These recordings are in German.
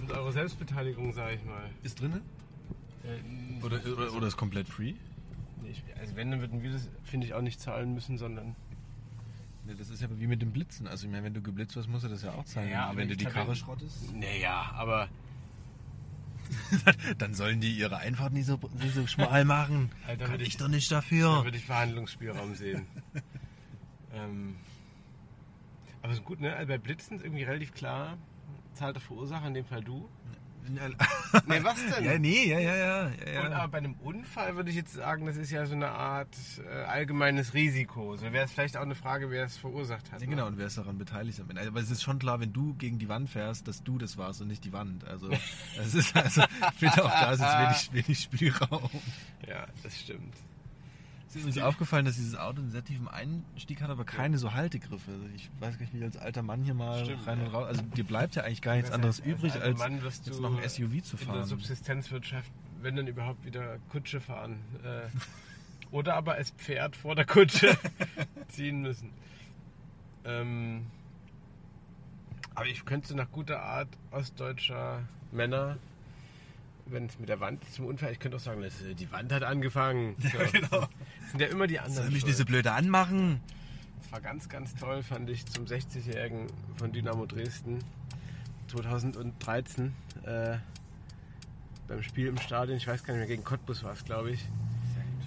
1000 Euro Selbstbeteiligung, sag ich mal. Ist drin? Äh, Oder, oder, oder ist komplett free? nee, ich- also wenn, dann würden wir das, finde ich, auch nicht zahlen müssen, sondern... Ne, das ist ja wie mit dem Blitzen. Also ich meine, wenn du geblitzt wirst, musst du das ja auch zahlen. Ja, aber wenn du die Karre schrottest, Naja, aber... dann sollen die ihre Einfahrt nicht so, nicht so schmal machen. Alter, Kann würde ich ich- doch nicht Da dafür. würde ich Verhandlungsspielraum sehen. ähm, aber ist gut, ne? Also bei Blitzen ist irgendwie relativ klar, zahlt der Verursacher, in dem Fall du. Nee, was denn? Ja, nee, ja, ja, ja. ja, Und aber bei einem Unfall würde ich jetzt sagen, das ist ja so eine Art äh, allgemeines Risiko. So wäre es vielleicht auch eine Frage, wer es verursacht hat. Ja, ne? genau, und wer ist daran beteiligt? am Ende? Aber es ist schon klar, wenn du gegen die Wand fährst, dass du das warst und nicht die Wand. Also, es ist also, ich finde auch da ist jetzt wenig, wenig Spielraum. Ja, das stimmt. Es ist übrigens aufgefallen, dass dieses Auto einen sehr tiefen Einstieg hat, aber keine so Haltegriffe. Also ich weiß gar nicht, wie ich als alter Mann hier mal Stimmt, rein und ja. raus. Also dir bleibt ja eigentlich gar nichts anderes übrig, als wirst jetzt noch ein SUV zu In der fahren. Subsistenzwirtschaft, wenn dann überhaupt wieder Kutsche fahren. Äh, oder aber als Pferd vor der Kutsche ziehen müssen. Ähm, aber ich könnte nach guter Art ostdeutscher Männer, wenn es mit der Wand zum Unfall, ich könnte auch sagen, das, äh, die Wand hat angefangen. So. genau. Das sind ja immer die Soll anderen. mich schuld. nicht so blöde anmachen? Das war ganz, ganz toll, fand ich, zum 60-Jährigen von Dynamo Dresden 2013 äh, beim Spiel im Stadion, ich weiß gar nicht mehr, gegen Cottbus war es, glaube ich,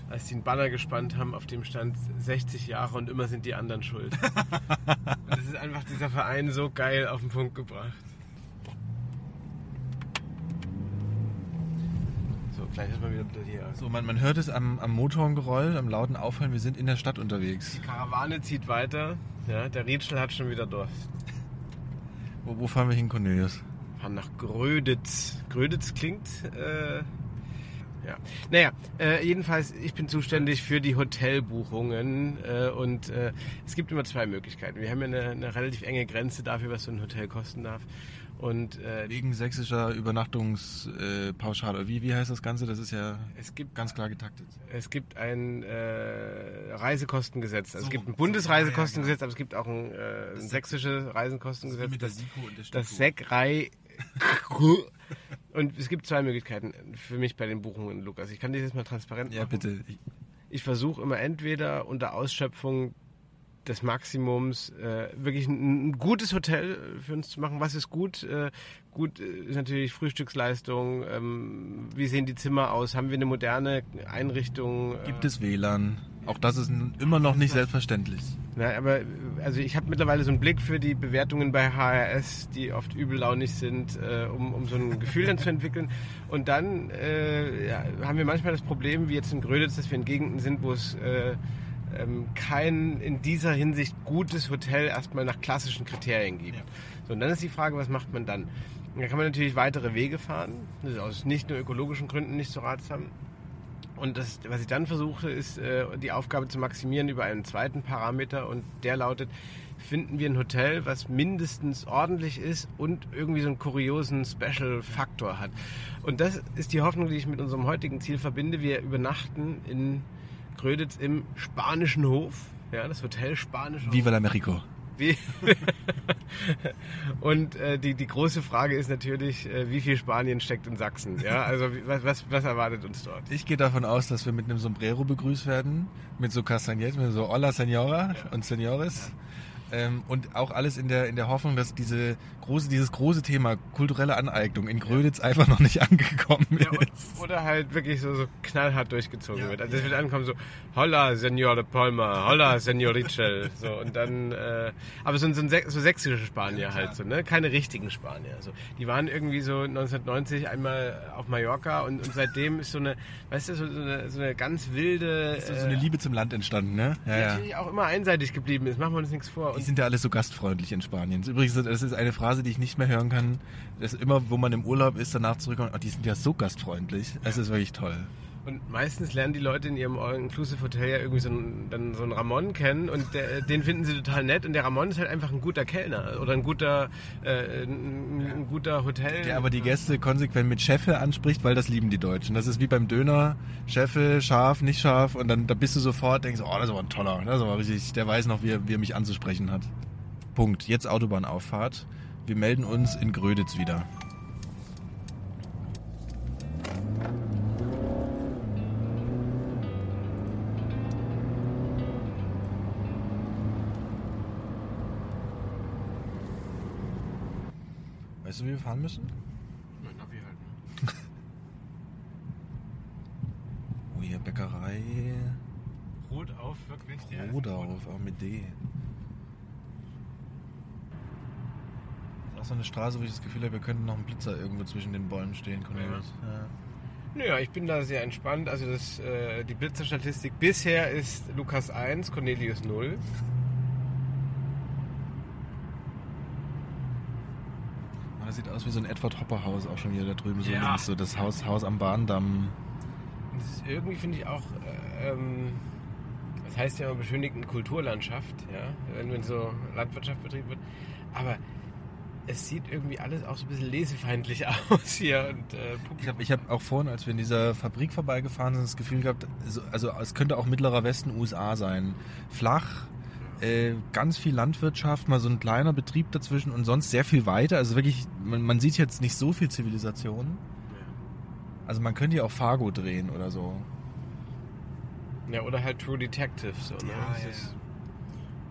als die einen Banner gespannt haben, auf dem stand 60 Jahre und immer sind die anderen schuld. das ist einfach dieser Verein so geil auf den Punkt gebracht. So, vielleicht ist mal wieder hier. So, man, man hört es am, am Motorengeroll, am lauten Aufhören, wir sind in der Stadt unterwegs. Die Karawane zieht weiter, ja, der Rietschel hat schon wieder Durst. Wo, wo fahren wir hin, Cornelius? fahren nach Gröditz. Gröditz klingt, äh, ja. Naja, äh, jedenfalls, ich bin zuständig für die Hotelbuchungen äh, und äh, es gibt immer zwei Möglichkeiten. Wir haben ja eine, eine relativ enge Grenze dafür, was so ein Hotel kosten darf. Und äh, Wegen sächsischer Übernachtungspauschale. Wie, wie heißt das Ganze? Das ist ja es gibt ganz klar getaktet. es gibt ein äh, Reisekostengesetz. Also So, es gibt ein so, Bundesreisekostengesetz, aber es gibt auch ein, äh, ein sächsisches Reisekostengesetz. Das, das Säckrei. Und es gibt zwei Möglichkeiten für mich bei den Buchungen, Lukas. Ich kann dir das mal transparent Ja, machen. bitte. Ich- Ich versuche immer entweder unter Ausschöpfung des Maximums äh, wirklich ein, ein gutes Hotel für uns zu machen. Was ist gut? Äh, gut äh, ist natürlich Frühstücksleistung. Ähm, wie sehen die Zimmer aus? Haben wir eine moderne Einrichtung? Äh, Gibt es WLAN? Auch das ist immer noch nicht selbstverständlich. Na, aber also ich habe mittlerweile so einen Blick für die Bewertungen bei HRS, die oft übellaunig sind, äh, um, um so ein Gefühl dann zu entwickeln. Und dann äh, ja, haben wir manchmal das Problem, wie jetzt in Gröditz, dass wir in Gegenden sind, wo es ähm, kein in dieser Hinsicht gutes Hotel erstmal nach klassischen Kriterien gibt. Ja. So, und dann ist die Frage, was macht man dann? Da kann man natürlich weitere Wege fahren. Das ist aus nicht nur ökologischen Gründen nicht so ratsam. Und das, was ich dann versuche, ist äh, die Aufgabe zu maximieren über einen zweiten Parameter und der lautet, finden wir ein Hotel, was mindestens ordentlich ist und irgendwie so einen kuriosen Special-Faktor hat. Und das ist die Hoffnung, die ich mit unserem heutigen Ziel verbinde. Wir übernachten in Gröditz im Spanischen Hof. Ja, das Hotel Spanischer Hof. Viva la Mexico. Und äh, die, die große Frage ist natürlich, äh, wie viel Spanien steckt in Sachsen? Ja, also was, was, was erwartet uns dort? Ich gehe davon aus, dass wir mit einem Sombrero begrüßt werden, mit so Castagnettes, mit so Hola Senora und Senores. Ähm, und auch alles in der, in der Hoffnung, dass diese große, dieses große Thema kulturelle Aneignung in Gröditz einfach noch nicht angekommen Ja, ist. oder halt wirklich so, so knallhart durchgezogen Ja, wird. Also es ja. wird ankommen so, holla, Senor Palma, holla, Senor Richel. So, und dann, äh, aber so, so, ein so sächsische Spanier halt so, ne? Keine richtigen Spanier. Also, die waren irgendwie so 1990 einmal auf Mallorca und, und seitdem ist so eine, weißt du, so, so, eine, so eine ganz wilde, Ist so eine Liebe zum Land entstanden, ne? Ja, die ja. natürlich auch immer einseitig geblieben ist. Machen wir uns nichts vor. Und sind ja alle so gastfreundlich in Spanien. Übrigens, das ist eine Phrase, die ich nicht mehr hören kann. Das immer, wo man im Urlaub ist, danach zurückkommt, oh, die sind ja so gastfreundlich. Es ist wirklich toll. Und meistens lernen die Leute in ihrem All-Inclusive Hotel ja irgendwie so einen, dann so einen Ramon kennen und der, den finden sie total nett und der Ramon ist halt einfach ein guter Kellner oder ein guter, äh, ein, ein guter Hotel. Der aber die Gäste konsequent mit Cheffe anspricht, weil das lieben die Deutschen. Das ist wie beim Döner, Cheffe, scharf, nicht scharf und dann da bist du sofort, denkst, oh, das ist aber ein toller, das ist aber richtig, der weiß noch, wie er, wie er mich anzusprechen hat. Punkt. Jetzt Autobahnauffahrt. Wir melden uns in Gröditz wieder. Du, wie wir fahren müssen? Mein Navi halt, ne? Oh, hier Bäckerei Rot auf, wirklich. die Rodauf, auch mit D. Das ist auch so eine Straße, wo ich das Gefühl habe, wir könnten noch einen Blitzer irgendwo zwischen den Bäumen stehen, Cornelius. Ja. Naja, ich bin da sehr entspannt. Also das, äh, die Blitzerstatistik bisher ist Lukas 1, Cornelius 0. das sieht aus wie so ein Edward Hopper Haus auch schon wieder da drüben so Ja. links, so das Haus, Haus am Bahndamm. Das ist irgendwie, finde ich, auch, äh, ähm, das heißt ja immer beschönigten Kulturlandschaft, ja, wenn, wenn so Landwirtschaft betrieben wird. Aber es sieht irgendwie alles auch so ein bisschen lesefeindlich aus hier. Und, äh, Ich habe ich hab auch vorhin, als wir in dieser Fabrik vorbeigefahren sind, das Gefühl gehabt, so- also es könnte auch mittlerer Westen USA sein. Flach, äh, ganz viel Landwirtschaft, mal so ein kleiner Betrieb dazwischen und sonst sehr viel weiter. Also wirklich, man, man sieht jetzt nicht so viel Zivilisation. Also man könnte ja auch Fargo drehen oder so. ja, oder halt True Detective. So, ne? Ja, ja, ist-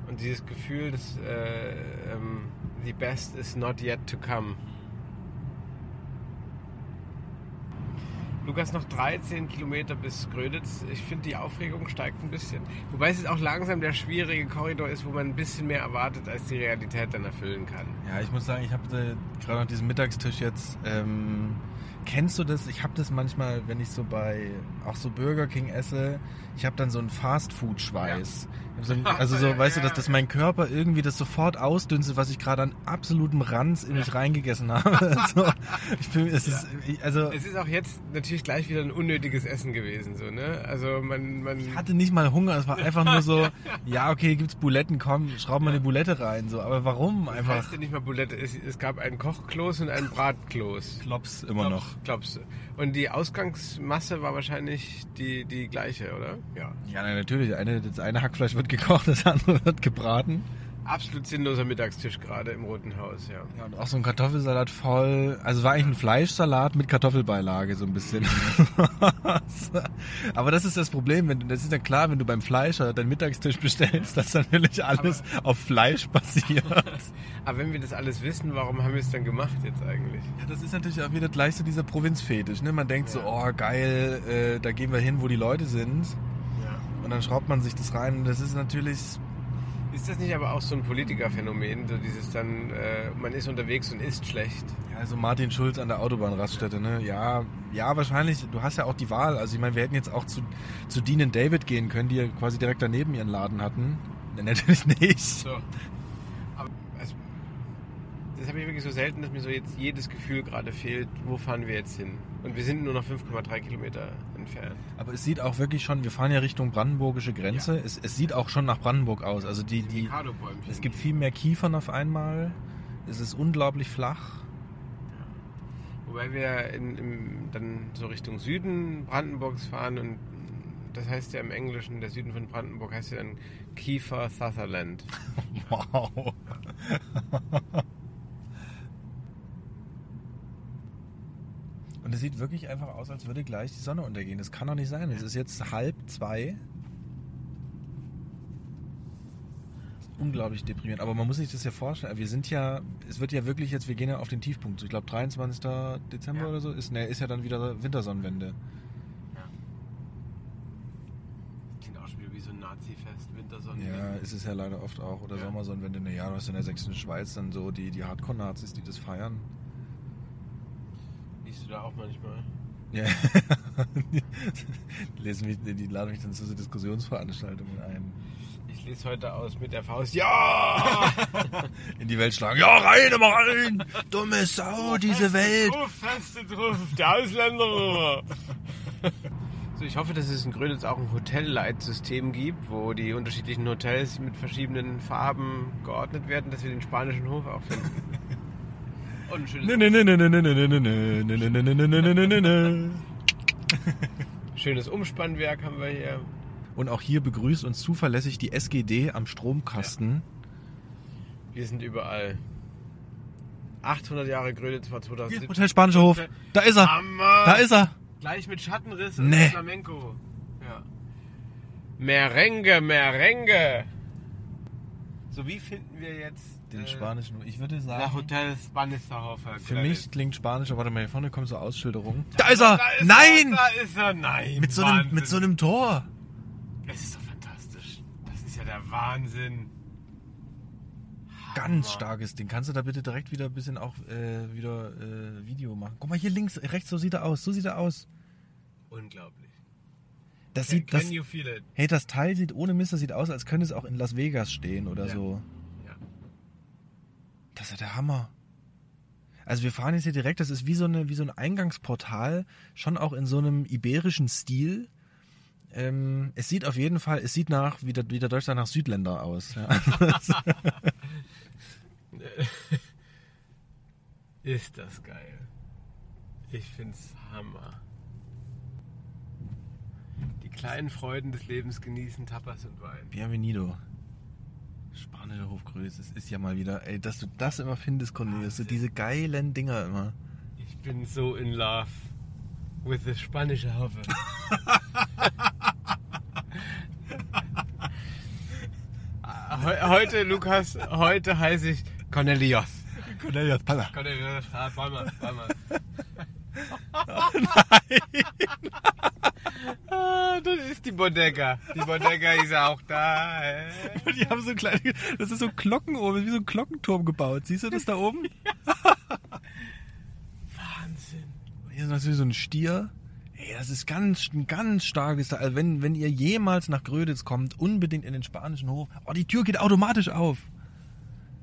Und dieses Gefühl, dass äh, ähm, the best is not yet to come. Lukas, noch 13 Kilometer bis Gröditz. Ich finde, die Aufregung steigt ein bisschen. Wobei es auch langsam der schwierige Korridor ist, wo man ein bisschen mehr erwartet, als die Realität dann erfüllen kann. Ja, ich muss sagen, ich habe äh, gerade noch diesen Mittagstisch jetzt. Ähm, kennst du das? Ich habe das manchmal, wenn ich so bei auch so Burger King esse, ich habe dann so einen Fastfood-Schweiß. Hab So also so, Ja, weißt du, ja. dass, dass mein Körper irgendwie das sofort ausdünstet, was ich gerade an absolutem Ranz in mich reingegessen habe. so, ich fühl, es ist, ich, also Es ist auch jetzt natürlich gleich wieder ein unnötiges Essen gewesen, so, ne? Also man, man ich hatte nicht mal Hunger, es war einfach nur so, ja okay, gibt's Buletten, komm, schraub mal eine Bulette rein, so. Aber warum heißt einfach? ja nicht mal Bulette. Es, es gab ein Kochkloß und ein Bratkloß. Klops immer noch. Glaubst du? Und die Ausgangsmasse war wahrscheinlich die, die gleiche, oder? Ja. Ja, na, natürlich. Eine, das eine Hackfleisch wird gekocht, das andere wird gebraten. Absolut sinnloser Mittagstisch gerade im Roten Haus, ja. Ja, und auch so ein Kartoffelsalat voll. Also war eigentlich ein Fleischsalat mit Kartoffelbeilage, so ein bisschen. Aber das ist das Problem, wenn du, das ist ja klar, wenn du beim Fleischer deinen Mittagstisch bestellst, dass natürlich alles auf Fleisch basiert. Aber wenn wir das alles wissen, warum haben wir es dann gemacht jetzt eigentlich? Ja, das ist natürlich auch wieder gleich so dieser Provinzfetisch. Ne? Man denkt so, oh geil, äh, da gehen wir hin, wo die Leute sind. Ja. Und dann schraubt man sich das rein. Und das ist natürlich, Ist das nicht aber auch so ein Politikerphänomen, so dieses dann, äh, man ist unterwegs und isst schlecht? ja, also Martin Schulz an der Autobahnraststätte, ne? Ja, ja, wahrscheinlich. Du hast ja auch die Wahl. Also ich meine, wir hätten jetzt auch zu, zu Dean and David gehen können, die ja quasi direkt daneben ihren Laden hatten. Ne, natürlich nicht. So. Aber also, das habe ich wirklich so selten, dass mir so jetzt jedes Gefühl gerade fehlt, wo fahren wir jetzt hin? Und wir sind nur noch 5,3 Kilometer entfernt. Aber es sieht auch wirklich schon, wir fahren ja Richtung brandenburgische Grenze. Es, es sieht auch schon nach Brandenburg aus. Also die, die, es gibt viel mehr Kiefern auf einmal. Es ist unglaublich flach. Wobei wir in, im, dann so Richtung Süden Brandenburgs fahren und das heißt ja im Englischen, der Süden von Brandenburg heißt ja dann Kiefer Sutherland. Wow. Und es sieht wirklich einfach aus, als würde gleich die Sonne untergehen. Das kann doch nicht sein. Es ist jetzt halb zwei. Unglaublich deprimierend. Aber man muss sich das ja vorstellen. Wir sind ja, es wird ja wirklich jetzt, wir gehen ja auf den Tiefpunkt. Ich glaube 23. Dezember Ja. oder so ist, ne, ist ja dann wieder Wintersonnenwende. Klingt auch schon wieder wie so ein Nazi-Fest, Wintersonne. Ja, ist es ja leider oft auch. Oder Ja. Sommersonnenwende. Ne, ja, du hast in der sächsischen Schweiz dann so die, die Hardcore-Nazis, die das feiern. Liest du da auch manchmal? Ja. die, lesen mich, die laden mich dann zu so Diskussionsveranstaltungen ein. Ich lese heute aus mit der Faust. Ja! In die Welt schlagen. Ja, rein, immer rein! Dumme Sau, diese Welt! Feste drauf, der Ausländer. So, ich hoffe, dass es in Gröditz auch ein Hotelleitsystem gibt, wo die unterschiedlichen Hotels mit verschiedenen Farben geordnet werden, dass wir den spanischen Hof auch finden. Schönes. Umspannwerk haben wir hier. Und auch hier begrüßt uns zuverlässig die SGD am Stromkasten. Ja. Wir sind überall. 800 Jahre Gröditz war 2017. Hotel Spanischer Hof. Da ist er. Hammer. Da ist er. Gleich mit Schattenriss nee. und Flamenco. Ja. Merengue, Merengue. So, wie finden wir jetzt den äh, spanischen. Ich würde der sagen. Hotel Spanisserhofer? Für mich klingt Spanisch, aber warte mal, hier vorne kommt so Ausschilderung. Da Da ist er! Da ist Nein! Er, da ist er! Nein! Mit so, einem, mit so einem Tor. Das ist doch fantastisch. Das ist ja der Wahnsinn. Ganz starkes Ding. Kannst du da bitte direkt wieder ein bisschen auch äh, wieder äh, Video machen? Guck mal hier links, rechts, so sieht er aus. So sieht er aus. Unglaublich. Das Can, sieht, das, can it? hey, das Teil sieht ohne Mist, das sieht aus, als könnte es auch in Las Vegas stehen oder Ja. so. Das ist ja der Hammer. Also wir fahren jetzt hier direkt, das ist wie so, eine, wie so ein Eingangsportal, schon auch in so einem iberischen Stil. Ähm, es sieht auf jeden Fall, es sieht nach, wie der, wie der Deutschland nach Südländer aus. Ja. Ist das geil. Ich find's Hammer. Die kleinen Freuden des Lebens genießen, Tapas und Wein. Bienvenido. Spanischer Hofgröße. Es ist ja mal wieder, ey, dass du das immer findest, Cornelius. So diese geilen Dinger immer. Ich bin so in love with the spanische Hofe. Heu- heute, Lukas, heute heiße ich Cornelius. Cornelius Palla. Cornelius, ah, Bäumer, Bäumer. Ah, das ist die Bodega. Die Bodega ist auch da. äh. Die haben so kleine, das ist so Glocken oben, wie so ein Glockenturm gebaut. Siehst du das da oben? Wahnsinn. Hier ist natürlich so ein Stier. Ey, das ist ganz, ein ganz starkes Teil. Also wenn, wenn ihr jemals nach Gröditz kommt, unbedingt in den spanischen Hof. Oh, die Tür geht automatisch auf.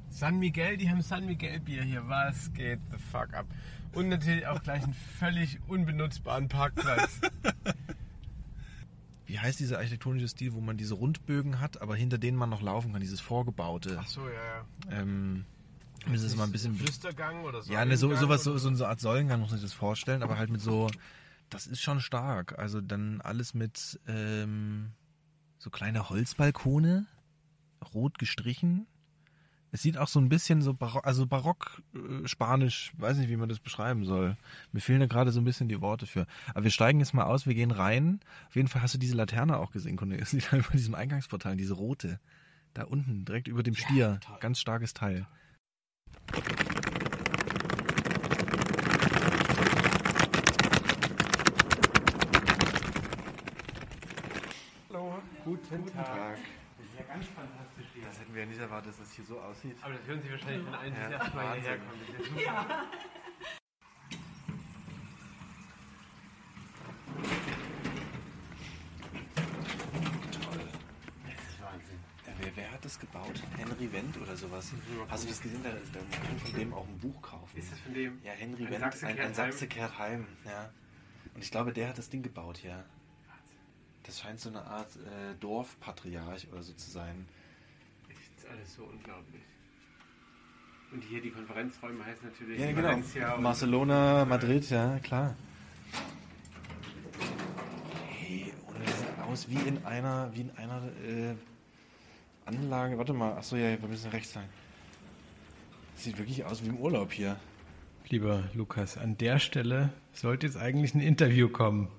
San Miguel, die haben San Miguel Bier hier. Was geht the fuck ab? Und natürlich auch gleich einen völlig unbenutzbaren Parkplatz. Wie heißt dieser architektonische Stil, wo man diese Rundbögen hat, aber hinter denen man noch laufen kann, dieses Vorgebaute? Ach so, ja, ja. Ähm, müssen es mal ein bisschen. Flüstergang oder so. Ja, ne, so, sowas, so, so eine Art Säulengang muss man sich das vorstellen, aber halt mit so, das ist schon stark. Also dann alles mit ähm, so kleine Holzbalkone, rot gestrichen. Es sieht auch so ein bisschen so barock, also barock äh, spanisch, weiß nicht, wie man das beschreiben soll. Mir fehlen da gerade so ein bisschen die Worte für. Aber wir steigen jetzt mal aus, wir gehen rein. Auf jeden Fall hast du diese Laterne auch gesehen, Cornelius, die da über diesem Eingangsportal, diese rote. Da unten, direkt über dem Stier. toll. Ganz starkes Teil. Hallo, guten, Tag. Das ist ja ganz fantastisch hier. Das hätten wir ja nicht erwartet, dass das hier so aussieht. Aber das hören Sie wahrscheinlich von allen, die Ja, das erste Mal Wahnsinn. hierher ist ja super. Das ist Wahnsinn. Ja, wer, wer hat das gebaut? Henry Wendt oder sowas? Hast du das gesehen? Da, da man kann von dem auch ein Buch kaufen. Ist das von dem? ja, Henry Ein Wendt, Sachse ein, ein Sachse kehrt heim. Ja. Und ich glaube, der hat das Ding gebaut hier. Das scheint so eine Art äh, Dorfpatriarch oder so zu sein. Das ist alles so unglaublich. Und hier die Konferenzräume heißen natürlich Ja, genau. Valencia Barcelona, Madrid, ja, klar. Hey, und das sieht aus wie in einer, wie in einer äh, Anlage. Warte mal, achso, ja, wir müssen rechts sein. Das sieht wirklich aus wie im Urlaub hier. Lieber Lukas, an der Stelle sollte jetzt eigentlich ein Interview kommen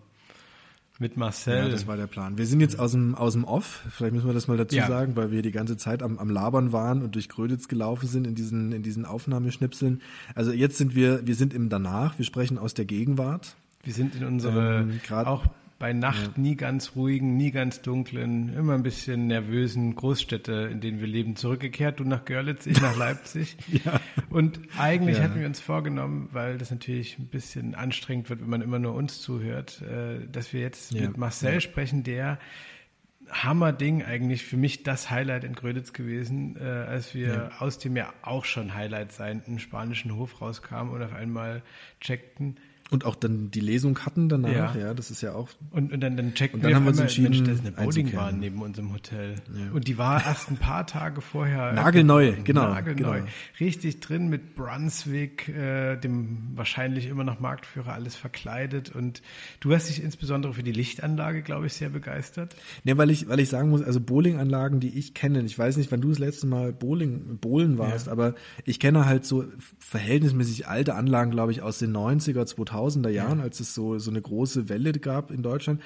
mit Marcel. Ja, das war der Plan. Wir sind jetzt aus dem, aus dem Off, vielleicht müssen wir das mal dazu Ja. sagen, weil wir die ganze Zeit am, am Labern waren und durch Gröditz gelaufen sind in diesen, in diesen Aufnahmeschnipseln. Also jetzt sind wir, wir sind im Danach, wir sprechen aus der Gegenwart. Wir sind in unsere, Ähm, grad- auch bei Nacht nie ganz ruhigen, nie ganz dunklen, immer ein bisschen nervösen Großstädte, in denen wir leben, zurückgekehrt. Du nach Görlitz, ich nach Leipzig. Ja. Und eigentlich Ja. hatten wir uns vorgenommen, weil das natürlich ein bisschen anstrengend wird, wenn man immer nur uns zuhört, äh, dass wir jetzt Ja. mit Marcel sprechen, der Hammerding eigentlich für mich das Highlight in Gröditz gewesen, äh, als wir aus dem ja auch schon Highlight seienden spanischen Hof rauskamen und auf einmal checkten, Und auch dann die Lesung hatten danach, ja, Ja. das ist ja auch. Und, und dann, dann checkten Und dann wir haben wir uns entschieden, Mensch, da ist eine Bowlingbahn neben unserem Hotel. Und die war erst ein paar Tage vorher. Nagelneu, genau, Nagelneu. genau. Richtig drin mit Brunswick, äh, dem wahrscheinlich immer noch Marktführer, alles verkleidet. Und du hast dich insbesondere für die Lichtanlage, glaube ich, sehr begeistert. Ne, weil ich, weil ich sagen muss, also Bowlinganlagen, die ich kenne, ich weiß nicht, wann du das letzte Mal Bowling, Bowlen warst, Ja. aber ich kenne halt so verhältnismäßig alte Anlagen, glaube ich, aus den 90er, 2000er Jahren, als es so, so eine große Welle gab in Deutschland.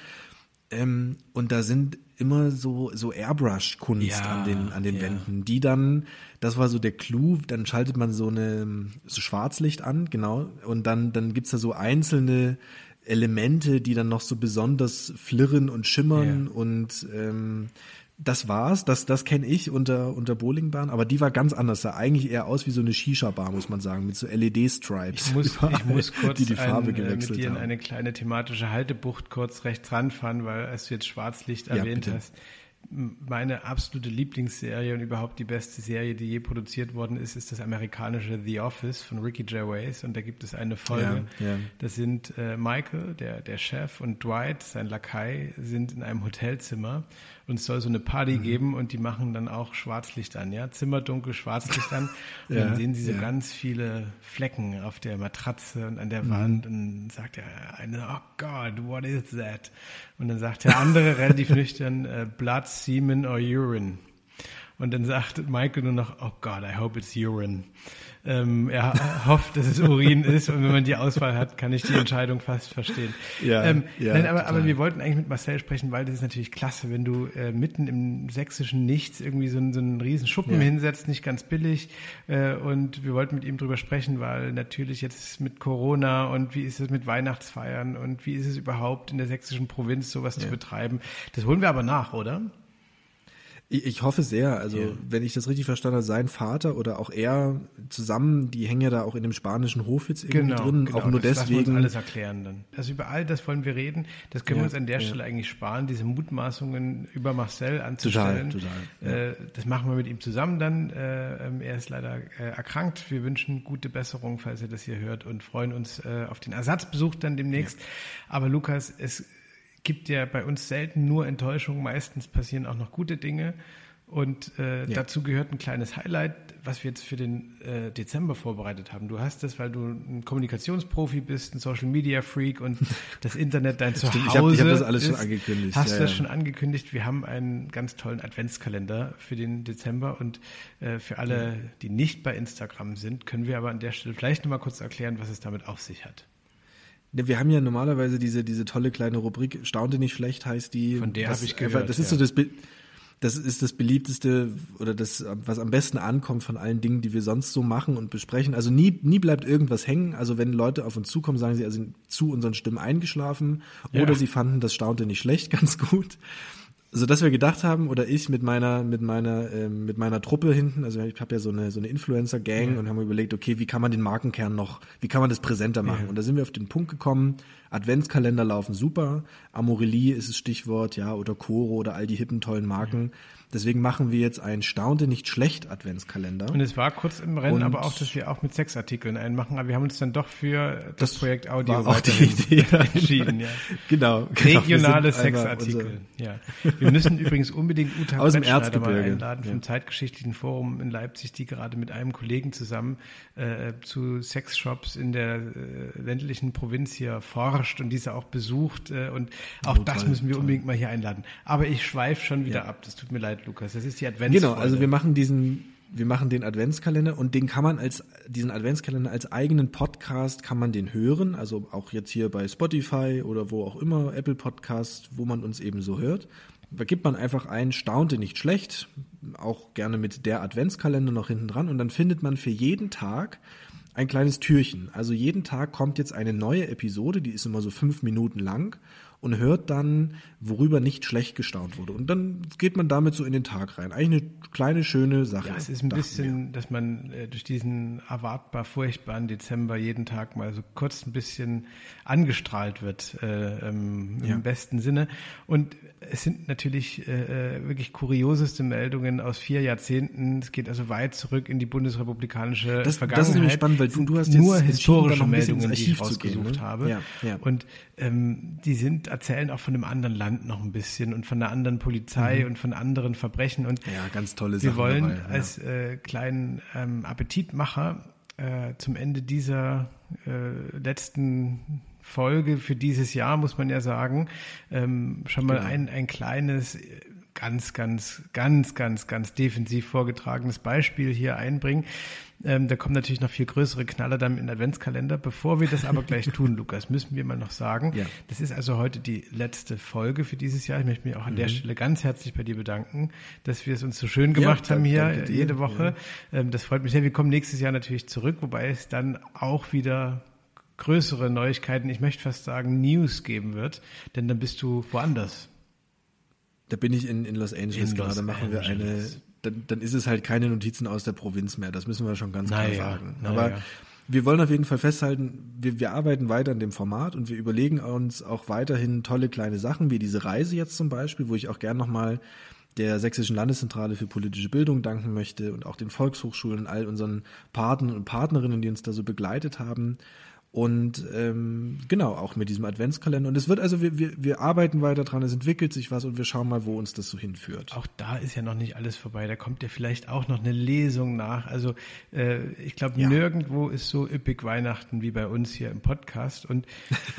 Ähm, und da sind immer so, so Airbrush-Kunst Ja, an den, an den ja. Wänden, die dann, das war so der Clou, dann schaltet man so eine, so Schwarzlicht an, genau, und dann, dann gibt's da so einzelne Elemente, die dann noch so besonders flirren und schimmern Ja. und ähm, das war's, das, das kenne ich unter, unter Bowlingbahn, aber die war ganz anders, sah eigentlich eher aus wie so eine Shisha-Bar, muss man sagen, mit so LED-Stripes. Ich muss, ich muss kurz die die Farbe ein, äh, mit gewechselt dir in eine kleine thematische Haltebucht kurz rechts ranfahren, weil als du jetzt Schwarzlicht Ja, erwähnt bitte. hast, meine absolute Lieblingsserie und überhaupt die beste Serie, die je produziert worden ist, ist das amerikanische The Office von Ricky Gervais und da gibt es eine Folge. Ja, ja. Das sind äh, Michael, der, der Chef, und Dwight, sein Lakai, sind in einem Hotelzimmer und es soll so eine Party Mhm. geben und die machen dann auch Schwarzlicht an, ja, Zimmerdunkel, Schwarzlicht an und Ja, dann sehen sie so ja. ganz viele Flecken auf der Matratze und an Mhm. der Wand und sagt der eine, oh God, what is that? Und dann sagt der andere relativ nüchtern, äh, Blood, Semen or Urine. Und dann sagt Michael nur noch, oh God, I hope it's urine. Ähm, er hofft, dass es Urin ist und wenn man die Auswahl hat, kann ich die Entscheidung fast verstehen. Ja, ähm, ja, nein, aber, aber wir wollten eigentlich mit Marcel sprechen, weil das ist natürlich klasse, wenn du äh, mitten im sächsischen Nichts irgendwie so, einen- so einen riesen Schuppen Ja. hinsetzt, nicht ganz billig. Äh, und wir wollten mit ihm drüber sprechen, weil natürlich jetzt mit Corona und wie ist es mit Weihnachtsfeiern und wie ist es überhaupt in der sächsischen Provinz sowas zu betreiben. Das holen wir aber nach, oder? Ich, ich hoffe sehr. Also, Ja. wenn ich das richtig verstanden habe, sein Vater oder auch er zusammen, die hängen ja da auch in dem spanischen Hof jetzt irgendwie drin. auch nur das lassen wir uns deswegen. alles erklären dann. Also über all das wollen wir reden. Das können wir Ja, uns an der ja. Stelle eigentlich sparen, diese Mutmaßungen über Marcel anzustellen. Total, total, Äh, das machen wir mit ihm zusammen dann. Äh, ähm, er ist leider äh, erkrankt. Wir wünschen gute Besserung, falls er das hier hört und freuen uns äh, auf den Ersatzbesuch dann demnächst. Aber Lukas, es gibt ja bei uns selten nur Enttäuschung. Meistens passieren auch noch gute Dinge. Und äh, Ja. dazu gehört ein kleines Highlight, was wir jetzt für den äh, Dezember vorbereitet haben. Du hast das, weil du ein Kommunikationsprofi bist, ein Social Media Freak und das Internet dein Zuhause Stimmt, ich hab- ich hab das alles schon ist. angekündigt. Hast Ja, du das ja. schon angekündigt? Wir haben einen ganz tollen Adventskalender für den Dezember und äh, für alle, die nicht bei Instagram sind, können wir aber an der Stelle vielleicht nochmal kurz erklären, was es damit auf sich hat. Ne, Wir haben ja normalerweise diese, diese tolle kleine Rubrik, staunte nicht schlecht heißt die. Von der was hab ich gehört, Das ist ja. so das, das ist das beliebteste oder das, was am besten ankommt von allen Dingen, die wir sonst so machen und besprechen. Also nie, nie bleibt irgendwas hängen. Also wenn Leute auf uns zukommen, sagen sie, also sind zu unseren Stimmen eingeschlafen Ja. oder sie fanden das staunte nicht schlecht ganz gut. So dass wir gedacht haben, oder ich mit meiner, mit meiner, ähm, mit meiner Truppe hinten, also ich habe ja so eine, so eine Influencer-Gang Ja. und haben überlegt, okay, wie kann man den Markenkern noch, wie kann man das präsenter machen? Ja. Und da sind wir auf den Punkt gekommen, Adventskalender laufen super, Amorelie ist das Stichwort, ja, oder Coro oder all die hippen, tollen Marken. Deswegen machen wir jetzt einen Staunte nicht schlecht Adventskalender. Und es war kurz im Rennen, Und- aber auch, dass wir auch mit Sexartikeln einmachen. Aber wir haben uns dann doch für das, Das Projekt Audio auch die Idee. entschieden. Ja. genau. genau. Regionale Sexartikel. Ja. Wir müssen übrigens unbedingt Uta Aus dem Erzgebirge. einladen vom Ja. Zeitgeschichtlichen Forum in Leipzig, die gerade mit einem Kollegen zusammen äh, zu Sexshops in der äh, ländlichen Provinz hier forscht und diese auch besucht. Äh, und auch Oh, das toll, müssen wir toll. unbedingt mal hier einladen. Aber ich schweife schon wieder Ja. ab. Das tut mir leid, Lukas. Das ist die Adventsfolge. Genau, also wir machen diesen, wir machen den Adventskalender und den kann man als, diesen Adventskalender als eigenen Podcast kann man den hören, also auch jetzt hier bei Spotify oder wo auch immer, Apple Podcast, wo man uns eben so hört. Da gibt man einfach ein Staunte nicht schlecht, auch gerne mit der Adventskalender noch hinten dran und dann findet man für jeden Tag ein kleines Türchen. Also jeden Tag kommt jetzt eine neue Episode, die ist immer so fünf Minuten lang und hört dann, worüber nicht schlecht gestaunt wurde. Und dann geht man damit so in den Tag rein. Eigentlich eine kleine, schöne Sache. Ja, es ist ein bisschen, dass man äh, durch diesen erwartbar furchtbaren Dezember jeden Tag mal so kurz ein bisschen angestrahlt wird, äh, ähm, im Ja. besten Sinne. Und es sind natürlich äh, äh, wirklich kurioseste Meldungen aus vier Jahrzehnten. Es geht also weit zurück in die bundesrepublikanische Das- das ist Vergangenheit. nämlich spannend, weil du- du hast nur historische Meldungen, die ich zu gehen, rausgesucht ne? habe. Ja, ja. Und ähm, die sind erzählen auch von einem anderen Land noch ein bisschen und von einer anderen Polizei und von anderen Verbrechen und Mhm. Ja, ganz tolle wir Sachen wollen dabei, ja. als äh, kleinen ähm, Appetitmacher äh, zum Ende dieser äh, letzten Folge für dieses Jahr, muss man ja sagen, ähm, schon mal Genau. ein, ein kleines, ganz, ganz, ganz, ganz, ganz defensiv vorgetragenes Beispiel hier einbringen. Ähm, da kommen natürlich noch viel größere Knaller dann im Adventskalender. Bevor wir das aber gleich tun, Lukas, müssen wir mal noch sagen, Ja. das ist also heute die letzte Folge für dieses Jahr. Ich möchte mich auch an der Stelle ganz herzlich bei dir bedanken, dass wir es uns so schön gemacht danke- haben hier jede Woche. Ähm, das freut mich sehr. Wir kommen nächstes Jahr natürlich zurück, wobei es dann auch wieder größere Neuigkeiten, ich möchte fast sagen News geben wird, denn dann bist du woanders. Da bin ich in, in Los Angeles In gerade, Los machen wir eine, Angeles. dann, dann ist es halt keine Notizen aus der Provinz mehr, das müssen wir schon ganz Naja, klar sagen. naja. Aber wir wollen auf jeden Fall festhalten, wir, wir arbeiten weiter an dem Format und wir überlegen uns auch weiterhin tolle kleine Sachen, wie diese Reise jetzt zum Beispiel, wo ich auch gern nochmal der Sächsischen Landeszentrale für politische Bildung danken möchte und auch den Volkshochschulen, all unseren Partnern und Partnerinnen, die uns da so begleitet haben. Und ähm, genau, auch mit diesem Adventskalender. Und es wird also, wir, wir, wir arbeiten weiter dran, es entwickelt sich was und wir schauen mal, wo uns das so hinführt. Auch da ist ja noch nicht alles vorbei. Da kommt ja vielleicht auch noch eine Lesung nach. Also äh, ich glaube, Ja. nirgendwo ist so üppig Weihnachten wie bei uns hier im Podcast. Und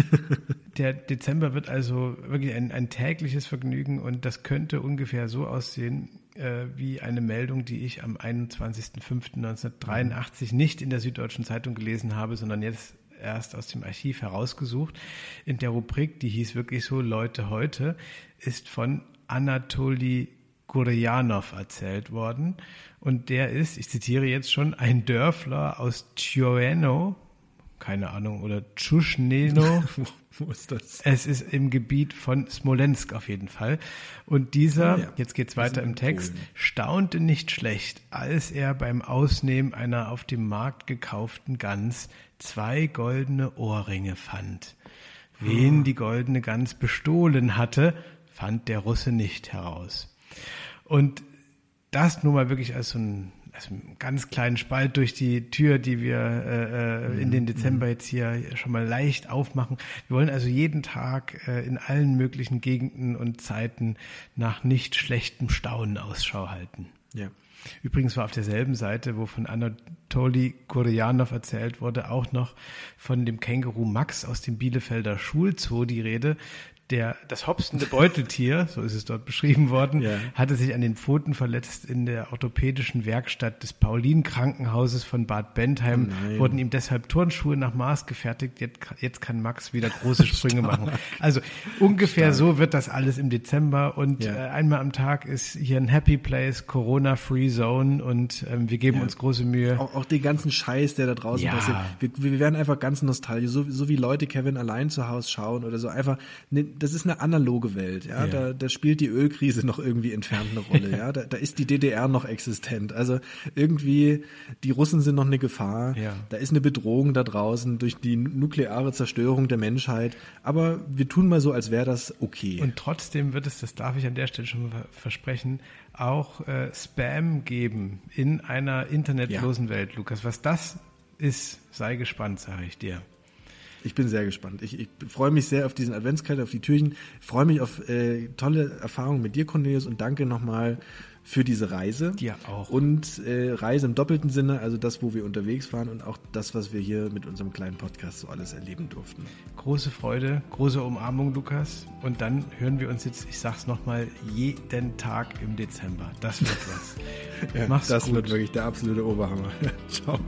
der Dezember wird also wirklich ein, ein tägliches Vergnügen und das könnte ungefähr so aussehen äh, wie eine Meldung, die ich am 21.05.1983 nicht in der Süddeutschen Zeitung gelesen habe, sondern jetzt erst aus dem Archiv herausgesucht. In der Rubrik, die hieß wirklich so Leute heute, ist von Anatoli Gurjanov erzählt worden. Und der ist, ich zitiere jetzt schon, ein Dörfler aus Tjoeno, keine Ahnung, oder Tschuschneno. wo, ist das? Es ist im Gebiet von Smolensk auf jeden Fall. Und dieser, Ah ja. jetzt geht's weiter im Text, Polen. staunte nicht schlecht, als er beim Ausnehmen einer auf dem Markt gekauften Gans zwei goldene Ohrringe fand. Wen Ah. die goldene Gans bestohlen hatte, fand der Russe nicht heraus. Und das nur mal wirklich als so ein also einen ganz kleinen Spalt durch die Tür, die wir äh, äh, in den Dezember jetzt hier schon mal leicht aufmachen. Wir wollen also jeden Tag äh, in allen möglichen Gegenden und Zeiten nach nicht schlechtem Staunen Ausschau halten. Ja. Übrigens war auf derselben Seite, wo von Anatoli Kurjanov erzählt wurde, auch noch von dem Känguru Max aus dem Bielefelder Schulzoo die Rede. Der, das hopsende Beuteltier, so ist es dort beschrieben worden, Ja. hatte sich an den Pfoten verletzt in der orthopädischen Werkstatt des Paulin-Krankenhauses von Bad Bentheim. Oh wurden ihm deshalb Turnschuhe nach Maß gefertigt. Jetzt, jetzt kann Max wieder große Sprünge machen. Also ungefähr so wird das alles im Dezember. Und Ja. äh, einmal am Tag ist hier ein Happy Place, Corona-Free Zone und ähm, wir geben Ja. uns große Mühe. Auch, auch den ganzen Scheiß, der da draußen passiert. Wir, wir werden einfach ganz nostalgisch, so, so wie Leute Kevin allein zu Hause schauen oder so. Einfach, ne, das ist eine analoge Welt. Ja? Ja. Da, da spielt die Ölkrise noch irgendwie entfernt eine Rolle. ja? da, da ist die DDR noch existent. Also irgendwie, die Russen sind noch eine Gefahr. Ja. Da ist eine Bedrohung da draußen durch die nukleare Zerstörung der Menschheit. Aber wir tun mal so, als wäre das okay. Und trotzdem wird es, das darf ich an der Stelle schon mal versprechen, auch äh, Spam geben in einer internetlosen Welt, Lukas. Was das ist, sei gespannt, sage ich dir. Ich bin sehr gespannt. Ich, ich freue mich sehr auf diesen Adventskalender, auf die Türchen. Ich freue mich auf äh, tolle Erfahrungen mit dir, Cornelius, und danke nochmal für diese Reise. Dir auch. Und äh, Reise im doppelten Sinne, also das, wo wir unterwegs waren und auch das, was wir hier mit unserem kleinen Podcast so alles erleben durften. Große Freude, große Umarmung, Lukas. Und dann hören wir uns jetzt, ich sag's nochmal, jeden Tag im Dezember. Das wird was. Mach's das gut. wird wirklich der absolute Oberhammer. Ciao.